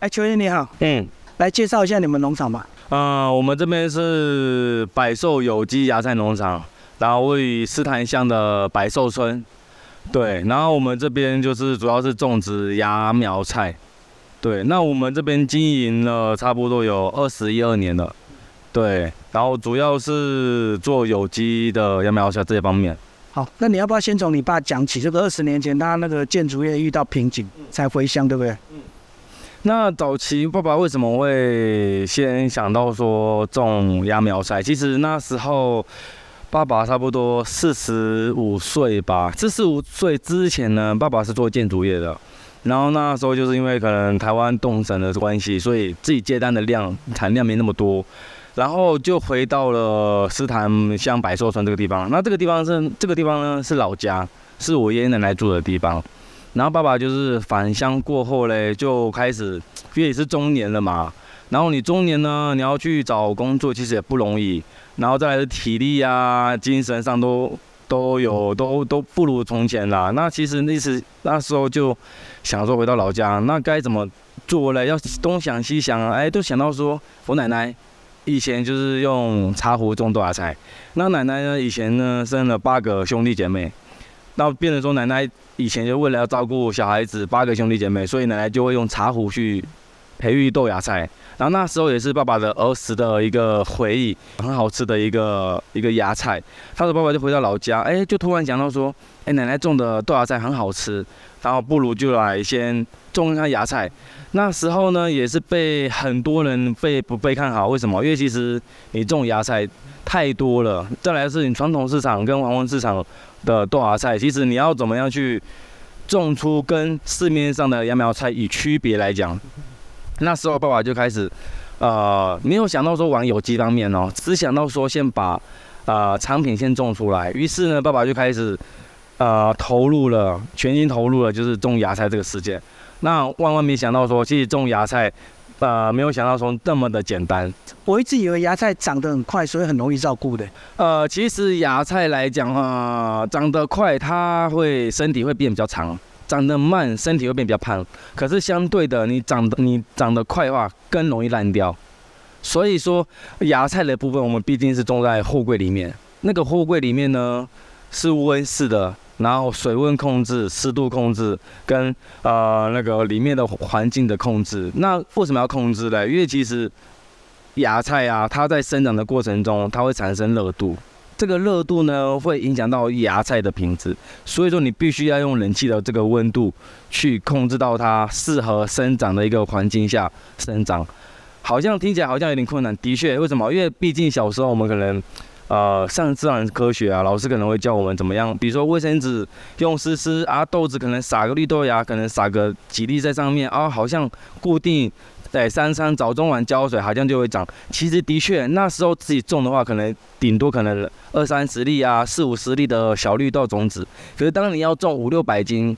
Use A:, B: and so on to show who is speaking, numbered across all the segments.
A: 哎，邱燕你好，
B: 嗯，
A: 来介绍一下你们农场吧。
B: 呃，我们这边是百寿有机芽菜农场，然后位于斯坦乡的百寿村。对，然后我们这边就是主要是种植芽苗菜。对，那我们这边经营了差不多有二十一二年了。对，然后主要是做有机的芽苗菜这些方面。
A: 好，那你要不要先从你爸讲起？这个二十年前他那个建筑业遇到瓶颈才回乡，对不对？嗯。
B: 那早期爸爸为什么会先想到说种芽苗菜？其实那时候爸爸差不多四十五岁吧。四十五岁之前呢，爸爸是做建筑业的。然后那时候就是因为可能台湾动神的关系，所以自己接单的量产量没那么多。然后就回到了斯坦乡百寿村这个地方。那这个地方是这个地方呢是老家，是我爷爷奶奶住的地方。然后爸爸就是返乡过后嘞，就开始，因为也是中年了嘛。然后你中年呢，你要去找工作，其实也不容易。然后再来是体力啊、精神上都都有都都不如从前啦。那其实那时那时候就想说回到老家，那该怎么做嘞？要东想西想，哎，都想到说我奶奶。以前就是用茶壶种豆芽菜，那奶奶呢？以前呢生了八个兄弟姐妹，那变成说奶奶以前就为了要照顾小孩子，八个兄弟姐妹，所以奶奶就会用茶壶去培育豆芽菜。然后那时候也是爸爸的儿时的一个回忆，很好吃的一个一个芽菜。他的爸爸就回到老家，哎，就突然想到说，哎，奶奶种的豆芽菜很好吃，然后不如就来先种一下芽菜。那时候呢，也是被很多人被不被看好。为什么？因为其实你种芽菜太多了。再来是你传统市场跟黄昏市场的豆芽菜，其实你要怎么样去种出跟市面上的芽苗菜以区别来讲，那时候爸爸就开始，呃，没有想到说往有机方面哦，只想到说先把呃产品先种出来。于是呢，爸爸就开始呃投入了，全心投入了，就是种芽菜这个事件。那万万没想到说，其实种芽菜，呃，没有想到说这么的简单。
A: 我一直以为芽菜长得很快，所以很容易照顾的。
B: 呃，其实芽菜来讲啊，长得快，它会身体会变比较长；长得慢，身体会变比较胖。可是相对的，你长得你长得快的话，更容易烂掉。所以说，芽菜的部分，我们毕竟是种在货柜里面。那个货柜里面呢，是温室的。然后水温控制、湿度控制跟呃那个里面的环境的控制，那为什么要控制呢？因为其实芽菜啊，它在生长的过程中，它会产生热度，这个热度呢会影响到芽菜的品质，所以说你必须要用冷气的这个温度去控制到它适合生长的一个环境下生长。好像听起来好像有点困难，的确，为什么？因为毕竟小时候我们可能。呃，上自然科学啊，老师可能会教我们怎么样，比如说卫生纸用湿湿啊，豆子可能撒个绿豆芽，可能撒个几粒在上面啊，好像固定在三餐早中晚浇水，好像就会长。其实的确，那时候自己种的话，可能顶多可能二三十粒啊，四五十粒的小绿豆种子。可是当你要种五六百斤，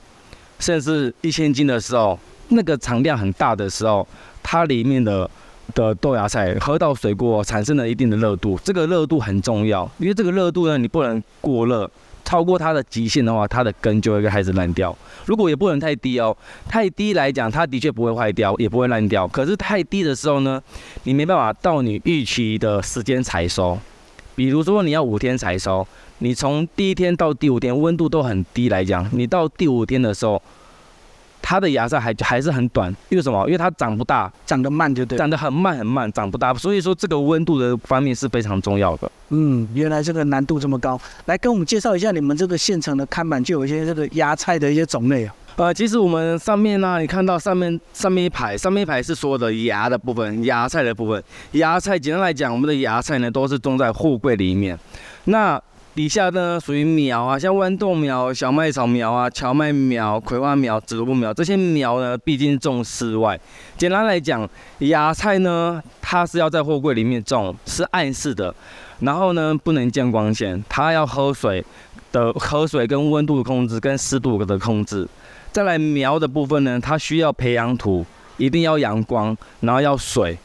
B: 甚至一千斤的时候，那个产量很大的时候，它里面的。的豆芽菜喝到水过产生了一定的热度，这个热度很重要，因为这个热度呢，你不能过热，超过它的极限的话，它的根就会开始烂掉。如果也不能太低哦，太低来讲，它的确不会坏掉，也不会烂掉。可是太低的时候呢，你没办法到你预期的时间采收。比如说你要五天采收，你从第一天到第五天温度都很低来讲，你到第五天的时候。它的芽菜还还是很短，因为什么？因为它长不大，
A: 长得慢就对，
B: 长得很慢很慢，长不大。所以说这个温度的方面是非常重要的。
A: 嗯，原来这个难度这么高。来跟我们介绍一下你们这个现成的看板，就有一些这个芽菜的一些种类啊。
B: 呃，其实我们上面呢，你看到上面上面一排，上面一排是所有的芽的部分，芽菜的部分。芽菜简单来讲，我们的芽菜呢都是种在货柜里面。那底下呢属于苗啊，像豌豆苗、小麦草苗啊、荞麦苗、葵花苗、紫萝卜苗这些苗呢，毕竟种室外。简单来讲，芽菜呢，它是要在货柜里面种，是暗室的，然后呢不能见光线，它要喝水的，喝水跟温度的控制跟湿度的控制。再来苗的部分呢，它需要培养土，一定要阳光，然后要水，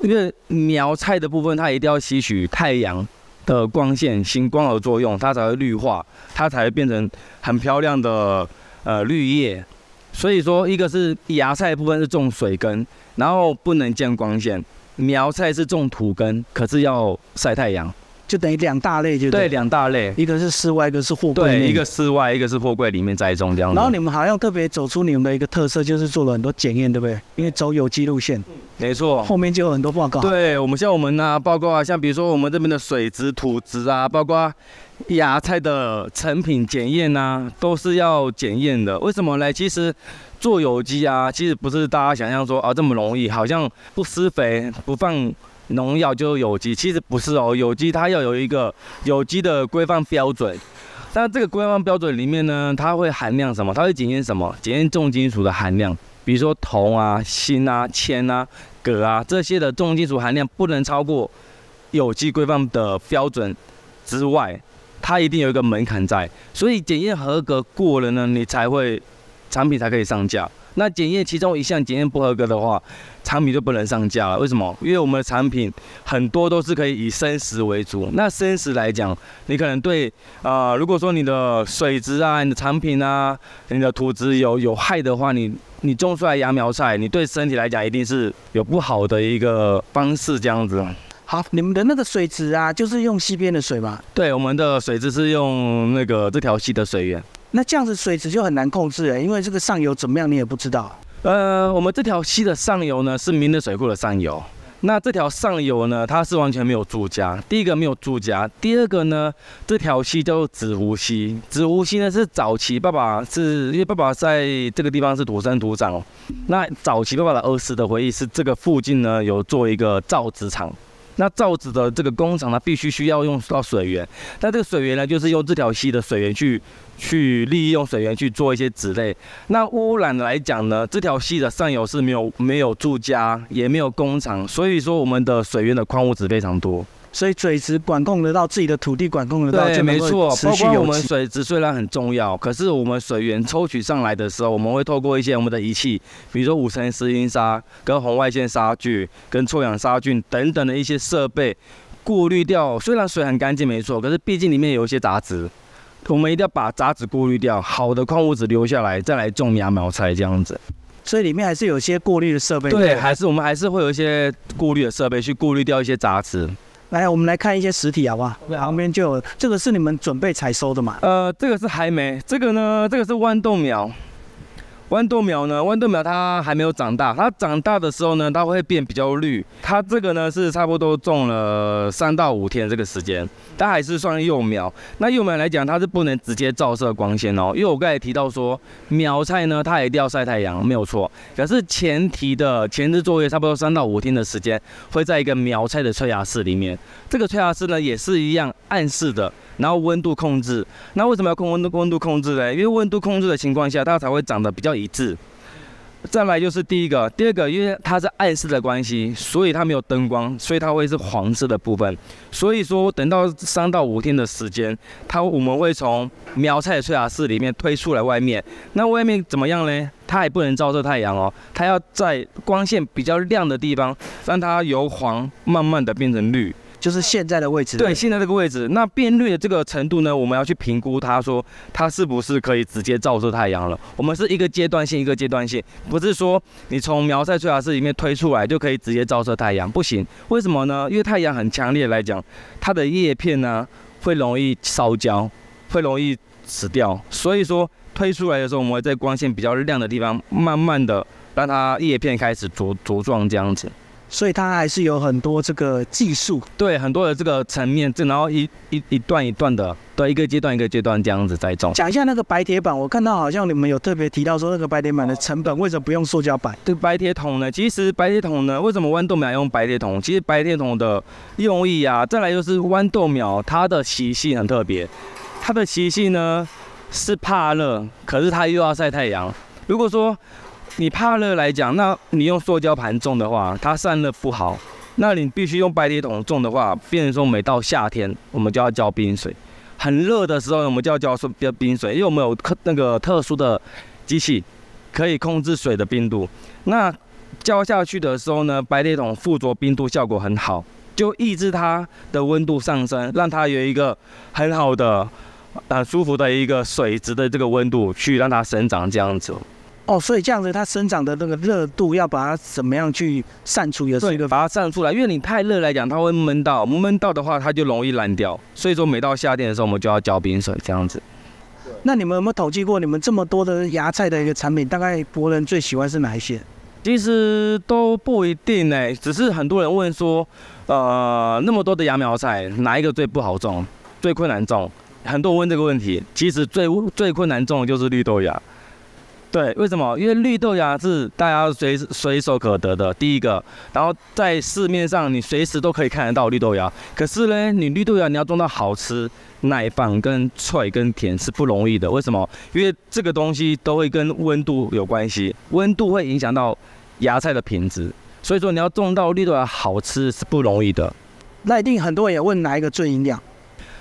B: 因为苗菜的部分它一定要吸取太阳。的光线行光合作用，它才会绿化，它才会变成很漂亮的呃绿叶。所以说，一个是芽菜部分是种水根，然后不能见光线；苗菜是种土根，可是要晒太阳。
A: 就等于两大类，就
B: 对，两大类，
A: 一个是室外，一个是货柜。
B: 对，一个室外，一个是货柜里面栽种这样。
A: 然后你们好像特别走出你们的一个特色，就是做了很多检验，对不对？因为走有机路线。
B: 没错。
A: 后面就有很多报告。
B: 对我们像我们呢，报告啊，像比如说我们这边的水质、土质啊，包括芽菜的成品检验啊，都是要检验的。为什么呢？其实做有机啊，其实不是大家想象说啊这么容易，好像不施肥、不放。农药就是有机，其实不是哦。有机它要有一个有机的规范标准，但这个规范标准里面呢，它会含量什么？它会检验什么？检验重金属的含量，比如说铜啊、锌啊、铅啊、铬啊这些的重金属含量不能超过有机规范的标准之外，它一定有一个门槛在。所以检验合格过了呢，你才会产品才可以上架。那检验其中一项检验不合格的话，产品就不能上架了。为什么？因为我们的产品很多都是可以以生食为主。那生食来讲，你可能对啊，如果说你的水质啊、你的产品啊、你的土质有有害的话，你你种出来芽苗菜，你对身体来讲一定是有不好的一个方式这样子。
A: 好，你们的那个水质啊，就是用溪边的水吗？
B: 对，我们的水质是用那个这条溪的水源。
A: 那这样子水质就很难控制哎，因为这个上游怎么样你也不知道。
B: 呃，我们这条溪的上游呢是明德水库的上游，那这条上游呢它是完全没有住家。第一个没有住家，第二个呢这条溪叫做紫湖溪。紫湖溪呢是早期爸爸是因为爸爸在这个地方是土生土长，那早期爸爸的儿时的回忆是这个附近呢有做一个造纸厂。那造纸的这个工厂呢，必须需要用到水源，那这个水源呢，就是用这条溪的水源去去利用水源去做一些纸类。那污染来讲呢，这条溪的上游是没有没有住家，也没有工厂，所以说我们的水源的矿物质非常多。
A: 所以水质管控得到，自己的土地管控得到，
B: 对，没错。包括我们水质虽然很重要，可是我们水源抽取上来的时候，我们会透过一些我们的仪器，比如说五层石英砂、跟红外线杀菌、跟臭氧杀菌等等的一些设备，过滤掉。虽然水很干净，没错，可是毕竟里面有一些杂质，我们一定要把杂质过滤掉，好的矿物质留下来，再来种芽苗菜这样子。
A: 所以里面还是有些过滤的设备。
B: 对，还是我们还是会有一些过滤的设备去过滤掉一些杂质。
A: 来，我们来看一些实体好不好？旁边就有这个是你们准备采收的嘛？
B: 呃，这个是还没，这个呢，这个是豌豆苗。豌豆苗呢？豌豆苗它还没有长大，它长大的时候呢，它会变比较绿。它这个呢是差不多种了三到五天这个时间，它还是算幼苗。那幼苗来讲，它是不能直接照射光线哦，因为我刚才提到说，苗菜呢它一定要晒太阳，没有错。可是前提的前置作业差不多三到五天的时间，会在一个苗菜的催芽室里面。这个催芽室呢也是一样暗示的。然后温度控制，那为什么要控温度温度控制呢？因为温度控制的情况下，它才会长得比较一致。再来就是第一个，第二个，因为它是暗示的关系，所以它没有灯光，所以它会是黄色的部分。所以说，等到三到五天的时间，它我们会从苗菜的催芽室里面推出来外面。那外面怎么样呢？它也不能照射太阳哦，它要在光线比较亮的地方，让它由黄慢慢的变成绿。
A: 就是现在的位置，
B: 对，现在这个位置，那变绿的这个程度呢，我们要去评估它，说它是不是可以直接照射太阳了。我们是一个阶段性，一个阶段性，不是说你从苗菜催芽室里面推出来就可以直接照射太阳，不行。为什么呢？因为太阳很强烈来讲，它的叶片呢会容易烧焦，会容易死掉。所以说推出来的时候，我们会在光线比较亮的地方，慢慢的让它叶片开始茁茁壮这样子。
A: 所以它还是有很多这个技术，
B: 对很多的这个层面，这然后一一一段一段的，对一个阶段一个阶段这样子栽种。
A: 讲一下那个白铁板，我看到好像你们有特别提到说那个白铁板的成本为什么不用塑胶板？
B: 这个白铁桶呢，其实白铁桶呢，为什么豌豆苗用白铁桶？其实白铁桶的用意啊，再来就是豌豆苗它的习性很特别，它的习性呢是怕热，可是它又要晒太阳。如果说你怕热来讲，那你用塑胶盘种的话，它散热不好。那你必须用白铁桶种的话，变成说每到夏天，我们就要浇冰水。很热的时候，我们就要浇浇冰水，因为我们有特那个特殊的机器，可以控制水的冰度。那浇下去的时候呢，白铁桶附着冰度效果很好，就抑制它的温度上升，让它有一个很好的、很舒服的一个水质的这个温度，去让它生长这样子。
A: 哦，所以这样子它生长的那个热度要把它怎么样去散出，也是一个
B: 把它散出来，因为你太热来讲，它会闷到，闷到的话它就容易烂掉。所以说每到夏天的时候，我们就要浇冰水这样子。
A: 那你们有没有统计过，你们这么多的芽菜的一个产品，大概国人最喜欢是哪一些？
B: 其实都不一定呢，只是很多人问说，呃，那么多的芽苗菜，哪一个最不好种，最困难种？很多人问这个问题，其实最最困难种的就是绿豆芽。对，为什么？因为绿豆芽是大家随随手可得的，第一个，然后在市面上你随时都可以看得到绿豆芽。可是呢，你绿豆芽你要种到好吃、耐放、跟脆、跟甜是不容易的。为什么？因为这个东西都会跟温度有关系，温度会影响到芽菜的品质。所以说你要种到绿豆芽好吃是不容易的。
A: 那一定很多人也问哪一个最营养？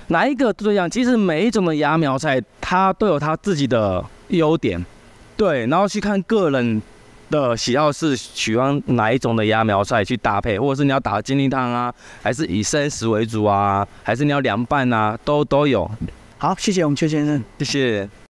B: 哪一个最营养？其实每一种的芽苗菜它都有它自己的优点。对，然后去看个人的喜好是喜欢哪一种的芽苗菜去搭配，或者是你要打金力汤啊，还是以生食为主啊，还是你要凉拌啊，都都有。
A: 好，谢谢我们邱先生，
B: 谢谢。